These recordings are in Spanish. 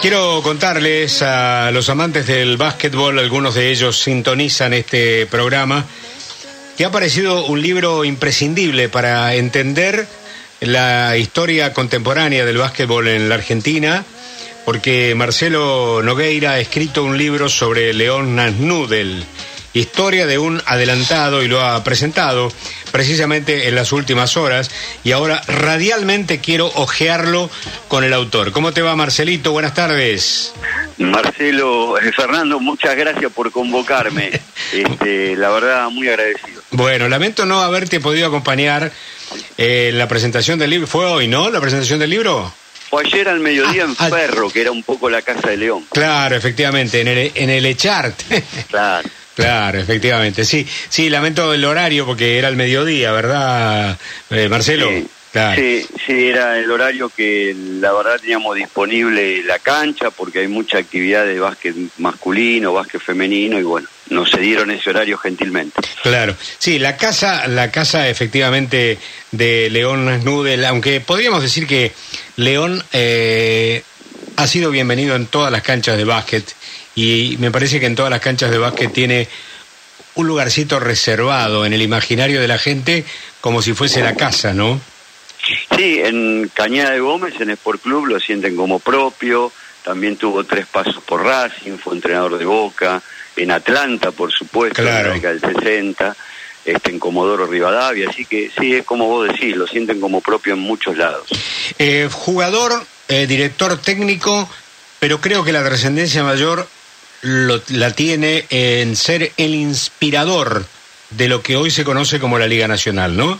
Quiero contarles a los amantes del básquetbol, algunos de ellos sintonizan este programa, que ha aparecido un libro imprescindible para entender la historia contemporánea del básquetbol en la Argentina, porque Marcelo Nogueira ha escrito un libro sobre León Nasnudel, historia de un adelantado y lo ha presentado precisamente en las últimas horas y ahora radialmente quiero ojearlo con el autor. ¿Cómo te va Marcelito? Buenas tardes. Marcelo, eh, Fernando, muchas gracias por convocarme. Este, la verdad, muy agradecido. Bueno, lamento no haberte podido acompañar en la presentación del libro. ¿Fue hoy, no? ¿La presentación del libro? Fue ayer al mediodía en Ah, ah. Ferro, que era un poco la casa de León. Claro, efectivamente, en el, en el Echart. Claro. Claro, efectivamente, sí, sí, lamento el horario porque era el mediodía, ¿verdad, eh, Marcelo? Sí, Claro. sí, sí, era el horario que la verdad teníamos disponible la cancha porque hay mucha actividad de básquet masculino, básquet femenino y bueno, nos cedieron ese horario gentilmente. Claro, sí, la casa, la casa efectivamente de León Nudel, aunque podríamos decir que León eh, ha sido bienvenido en todas las canchas de básquet y me parece que en todas las canchas de básquet tiene un lugarcito reservado en el imaginario de la gente como si fuese la casa, ¿no? Sí, en Cañada de Gómez, en Sport Club, lo sienten como propio. También tuvo tres pasos por Racing, fue entrenador de Boca. En Atlanta, por supuesto, Claro. en la década del 60. Este, en Comodoro Rivadavia. Así que sí, es como vos decís, lo sienten como propio en muchos lados. Eh, jugador, eh, director técnico, pero creo que la trascendencia mayor lo- la tiene en ser el inspirador de lo que hoy se conoce como la Liga Nacional, ¿no?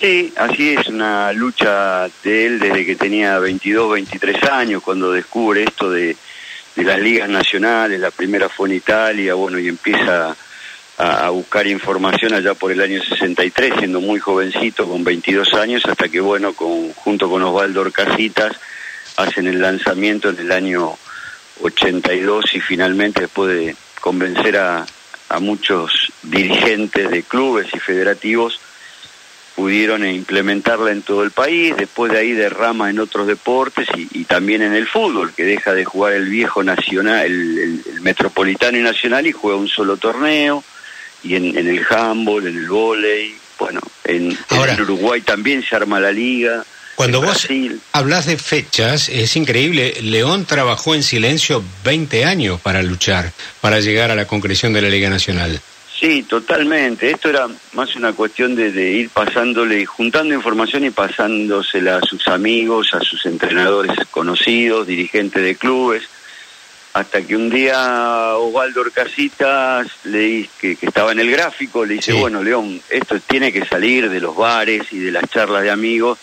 Sí, así es una lucha de él desde que tenía 22, 23 años, cuando descubre esto de, de las ligas nacionales, la primera fue en Italia, bueno, y empieza a, buscar información allá por el año 63, siendo muy jovencito, con 22 años, hasta que, bueno, con, junto con Osvaldo Orcasitas, hacen el lanzamiento en el año 82 y finalmente después de convencer a, a muchos dirigentes de clubes y federativos, pudieron implementarla en todo el país, después de ahí derrama en otros deportes y, y también en el fútbol, que deja de jugar el viejo nacional, el, el- el metropolitano y nacional y juega un solo torneo, y en, en el handball, en el vóley, bueno, en, en Ahora- el Uruguay también se arma la liga. Cuando en vos Brasil. hablas de fechas, es increíble. León trabajó en silencio 20 años para luchar, para llegar a la concreción de la Liga Nacional. Sí, totalmente. Esto era más una cuestión de, de ir pasándole, juntando información y pasándosela a sus amigos, a sus entrenadores conocidos, dirigentes de clubes, hasta que un día Osvaldo Orcasitas, le, que, que estaba en el gráfico, le dice, Sí. bueno, León, esto tiene que salir de los bares y de las charlas de amigos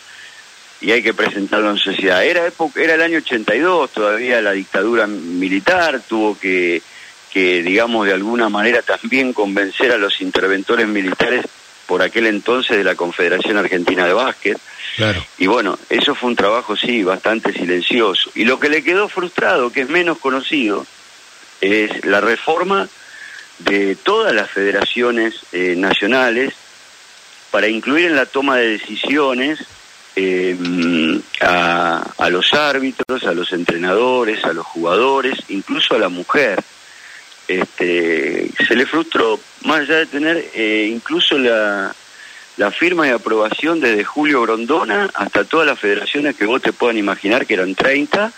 y hay que presentarlo en sociedad. Era época, era el año 82, todavía la dictadura militar tuvo que, que, digamos, de alguna manera también convencer a los interventores militares por aquel entonces de la Confederación Argentina de Básquet. Claro. Y bueno, eso fue un trabajo, sí, bastante silencioso. Y lo que le quedó frustrado, que es menos conocido, es la reforma de todas las federaciones eh, nacionales para incluir en la toma de decisiones eh, a, a los árbitros, a los entrenadores, a los jugadores, incluso a la mujer. Este, se le frustró, más allá de tener eh, incluso la, la firma y aprobación desde Julio Grondona hasta todas las federaciones que vos te puedan imaginar, que eran 30,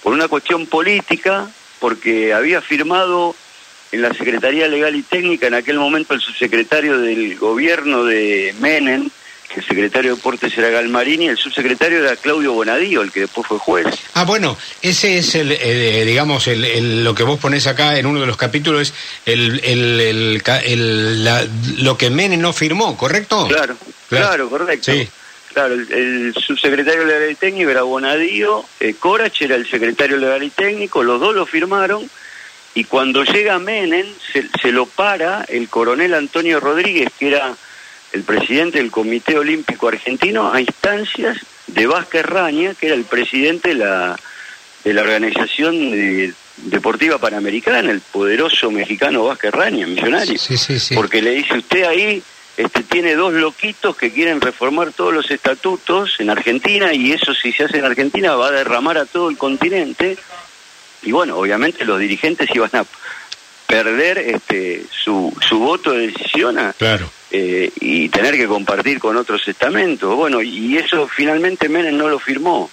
por una cuestión política, porque había firmado en la Secretaría Legal y Técnica en aquel momento el subsecretario del gobierno de Menem, que el secretario de Deportes era Galmarini, el subsecretario era Claudio Bonadío, el que después fue juez. Ah, bueno, ese es el, eh, digamos, el, el- lo que vos ponés acá en uno de los capítulos, es el, el, el la- lo que Menem no firmó, ¿correcto? Claro, Claro. claro, correcto. Sí. Claro, el, el subsecretario legal y técnico era Bonadío, eh, Corach era el secretario legal y técnico, los dos lo firmaron y cuando llega Menem se, se lo para el coronel Antonio Rodríguez, que era el presidente del Comité Olímpico Argentino, a instancias de Vázquez Raña, que era el presidente de la, de la organización de- deportiva panamericana, el poderoso mexicano Vázquez Raña, millonario Sí, sí, sí. porque le dice usted ahí este, tiene dos loquitos que quieren reformar todos los estatutos en Argentina y eso si se hace en Argentina va a derramar a todo el continente y bueno, obviamente los dirigentes iban a perder este, su, su voto de decisión claro. Eh, y tener que compartir con otros estamentos. Bueno, y eso finalmente Menem no lo firmó.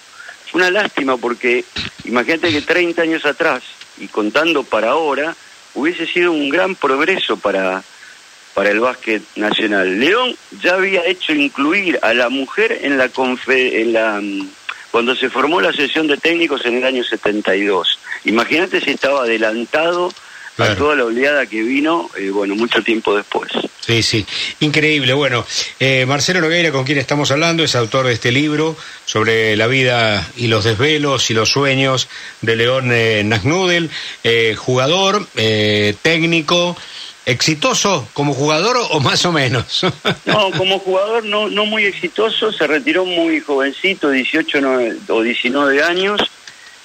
Fue una lástima porque imagínate que 30 años atrás y contando para ahora hubiese sido un gran progreso para para el básquet nacional. León ya había hecho incluir a la mujer en la en la mm, cuando se formó la sesión de técnicos en el año 72. Imagínate si estaba adelantado a toda la oleada que vino, eh, bueno, mucho tiempo después. Sí, sí, increíble. Bueno, eh, Marcelo Nogueira, con quien estamos hablando, es autor de este libro sobre la vida y los desvelos y los sueños de León eh, Nagnudel, eh, jugador, técnico, exitoso como jugador o más o menos. no, como jugador no, no muy exitoso, se retiró muy jovencito, 18 o 19 años.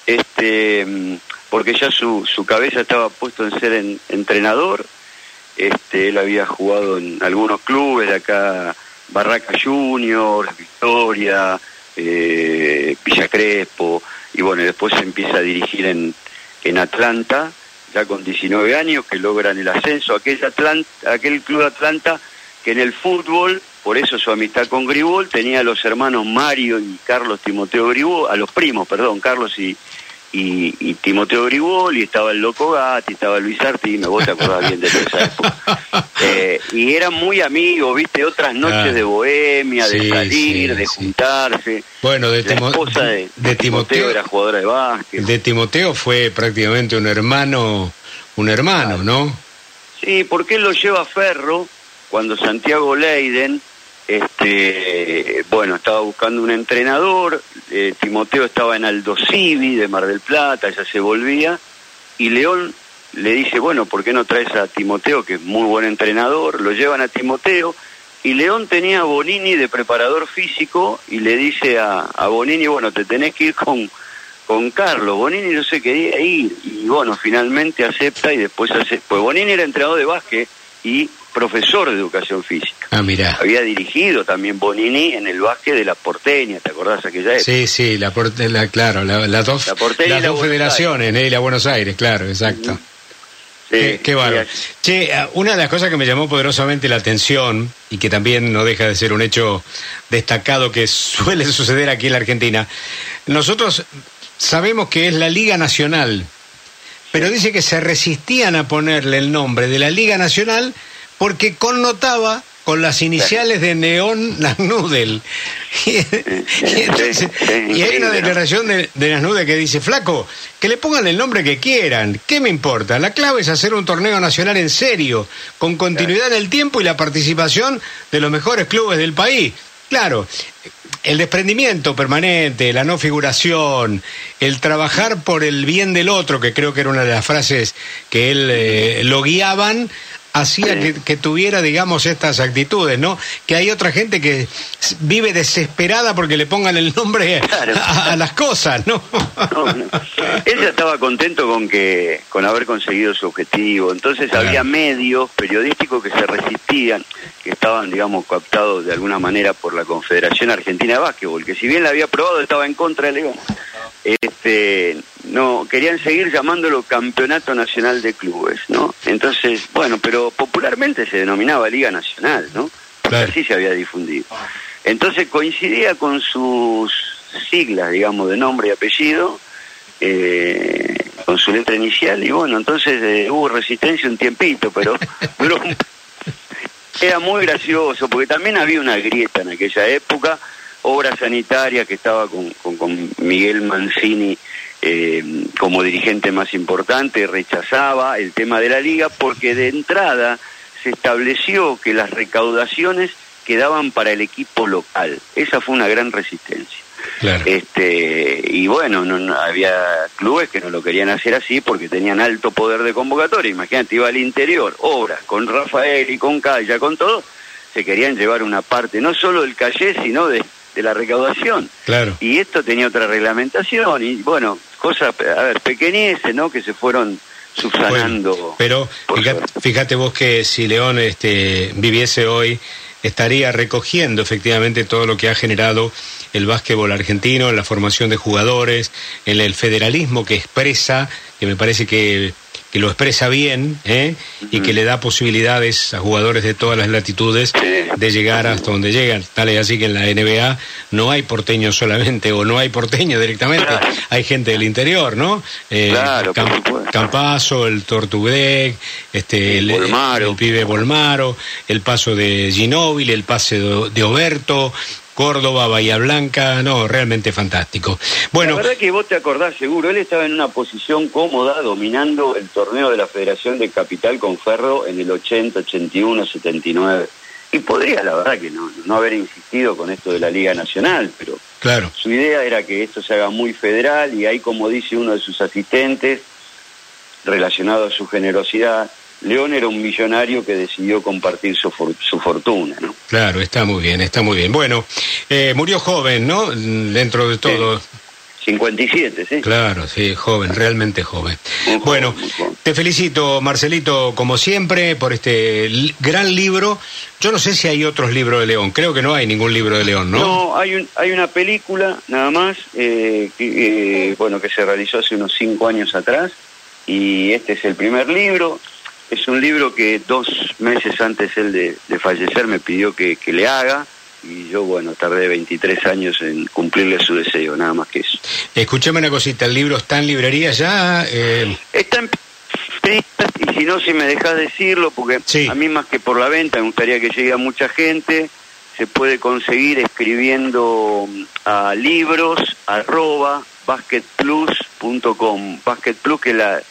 Este porque ya su, su cabeza estaba puesto en ser entrenador. Este, él había jugado en algunos clubes de acá, Barraca Juniors, Victoria, eh, Villa Crespo, y bueno, después se empieza a dirigir en, en Atlanta, ya con 19 años, que logran el ascenso. Aquel, Atlanta, aquel club Atlanta que en el fútbol, por eso su amistad con Gribol, tenía a los hermanos Mario y Carlos Timoteo Gribol, a los primos, perdón, Carlos y, y, y Timoteo Gribol, y estaba el Loco Gatti, estaba Luis me vos te acordás bien de esa época. Eh, y eran muy amigos, viste, otras noches de bohemia, de salir, de juntarse. Bueno, de, la esposa de, Timoteo, era jugadora de básquet. De Timoteo fue prácticamente un hermano, un hermano, ¿no? Sí, porque él lo lleva a Ferro cuando Santiago Leiden este, bueno, estaba buscando un entrenador, eh, Timoteo estaba en Aldo Civi de Mar del Plata, ya se volvía, y León le dice, bueno, ¿por qué no traes a Timoteo, que es muy buen entrenador? Lo llevan a Timoteo, y León tenía a Bonini de preparador físico, y le dice a, a Bonini, bueno, te tenés que ir con, con Carlos, Bonini no se quería ir, y bueno, finalmente acepta, y después hace, pues Bonini era entrenador de básquet, y profesor de educación física. Ah, mira. Había dirigido también Bonini en el básquet de la Porteña, ¿te acordás aquella época? Sí, sí, la, la claro, la, las dos, las dos federaciones, ¿eh? la Buenos Aires, claro, exacto. Sí, qué, bárbaro. Che, ah, una de las cosas que me llamó poderosamente la atención y que también no deja de ser un hecho destacado que suele suceder aquí en la Argentina, nosotros sabemos que es la Liga Nacional, pero dice que se resistían a ponerle el nombre de la Liga Nacional porque connotaba con las iniciales de Neón Nasnudel. Y, hay una declaración de, de Nasnudel que dice, flaco, que le pongan el nombre que quieran, ¿qué me importa? La clave es hacer un torneo nacional en serio, con continuidad en el tiempo y la participación de los mejores clubes del país. Claro, el desprendimiento permanente, la no figuración, el trabajar por el bien del otro, que creo que era una de las frases que él eh, lo guiaban, hacía que, tuviera, digamos, estas actitudes, ¿no? Que hay otra gente que vive desesperada porque le pongan el nombre a, las cosas, ¿no? Él ya estaba contento con que con haber conseguido su objetivo. Entonces había medios periodísticos que se resistían, que estaban, digamos, captados de alguna manera por la Confederación Argentina de Básquetbol, que si bien la había probado estaba en contra de León este no querían seguir llamándolo campeonato nacional de clubes no entonces bueno pero popularmente se denominaba liga nacional no así se había difundido. Entonces coincidía con sus siglas digamos de nombre y apellido eh, con su letra inicial y bueno entonces eh, hubo resistencia un tiempito pero era muy gracioso porque también había una grieta en aquella época obra sanitaria que estaba con, con, Miguel Mancini eh, como dirigente más importante, rechazaba el tema de la liga porque de entrada se estableció que las recaudaciones quedaban para el equipo local. Esa fue una gran resistencia. Este, y bueno, no, había clubes que no lo querían hacer así porque tenían alto poder de convocatoria. Imagínate, iba al interior, obras, con Rafael y con Calla, con todo, se querían llevar una parte, no solo del calle, sino de, de la recaudación. Claro. Y esto tenía otra reglamentación y bueno, cosas, a ver, pequeñeces, ¿no? Que se fueron subsanando. pero fíjate, vos que si León este, viviese hoy estaría recogiendo efectivamente todo lo que ha generado el básquetbol argentino, en la formación de jugadores, en el federalismo que expresa, que me parece que que lo expresa bien ¿eh? y que le da posibilidades a jugadores de todas las latitudes de llegar hasta donde llegan. Tal es así que en la NBA no hay porteños solamente o no hay porteños directamente, hay gente del interior, ¿no? Eh, claro, Campazo, el Tortugdec, este, el, el, pibe Bolmaro, el paso de Ginóbili, el pase de Oberto, Córdoba, Bahía Blanca, no, realmente fantástico. Bueno, la verdad que vos te acordás seguro, él estaba en una posición cómoda dominando el torneo de la Federación de Capital con Ferro en el 80, 81, 79. Y podría, la verdad, que no, no haber insistido con esto de la Liga Nacional, pero claro. su idea era que esto se haga muy federal y ahí, como dice uno de sus asistentes, relacionado a su generosidad, León era un millonario que decidió compartir su, su fortuna, ¿no? Claro, está muy bien, está muy bien. Bueno, eh, murió joven, ¿no? Dentro de todo. 57, sí. Claro, sí, joven, realmente joven. bueno, te felicito, Marcelito, como siempre, por este gran libro. Yo no sé si hay otros libros de León, creo que no hay ningún libro de León, ¿no? No, hay, un, hay una película, nada más, eh, que, eh, bueno, que se realizó hace unos cinco años atrás, y este es el primer libro. Es un libro que dos meses antes él de, fallecer me pidió que, le haga y yo, bueno, tardé 23 años en cumplirle su deseo, nada más que eso. Escúchame una cosita, ¿el libro está en librería ya? Eh... Está en y si no, si me dejas decirlo, porque a mí más que por la venta me gustaría que llegue a mucha gente, se puede conseguir escribiendo a libros arroba basketplus.com, basketplus que la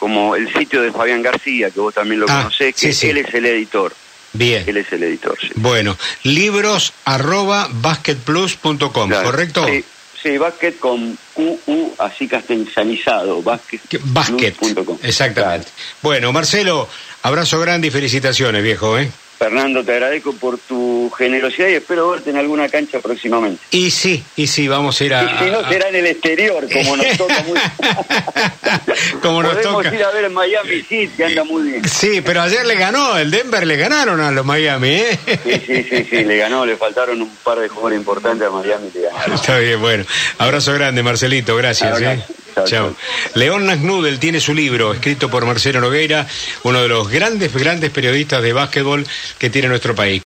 como el sitio de Fabián García, que vos también lo ah, conocés, que él es el editor. Bien. Él es el editor, sí. Bueno, libros arroba basketplus.com, ¿correcto? Sí, sí, basket con QU, así castellanizado, basket. Basket, exactamente. Bueno, Marcelo, abrazo grande y felicitaciones, viejo, ¿eh? Fernando, te agradezco por tu generosidad y espero verte en alguna cancha próximamente. Y sí, y sí, vamos a ir a... Y si no, será en el exterior, como nos toca muy... como nos Podemos ir a ver en Miami sí, que anda muy bien. Sí, pero ayer le ganó, el Denver le ganaron a los Miami, ¿eh? Sí, sí, sí, sí, le ganó, le faltaron un par de jugadores importantes a Miami le ganaron. Está bien, bueno. Abrazo grande, Marcelito, gracias. ¿eh? Chao. León Nasnudel tiene su libro, escrito por Marcelo Nogueira, uno de los grandes, grandes periodistas de básquetbol que tiene nuestro país.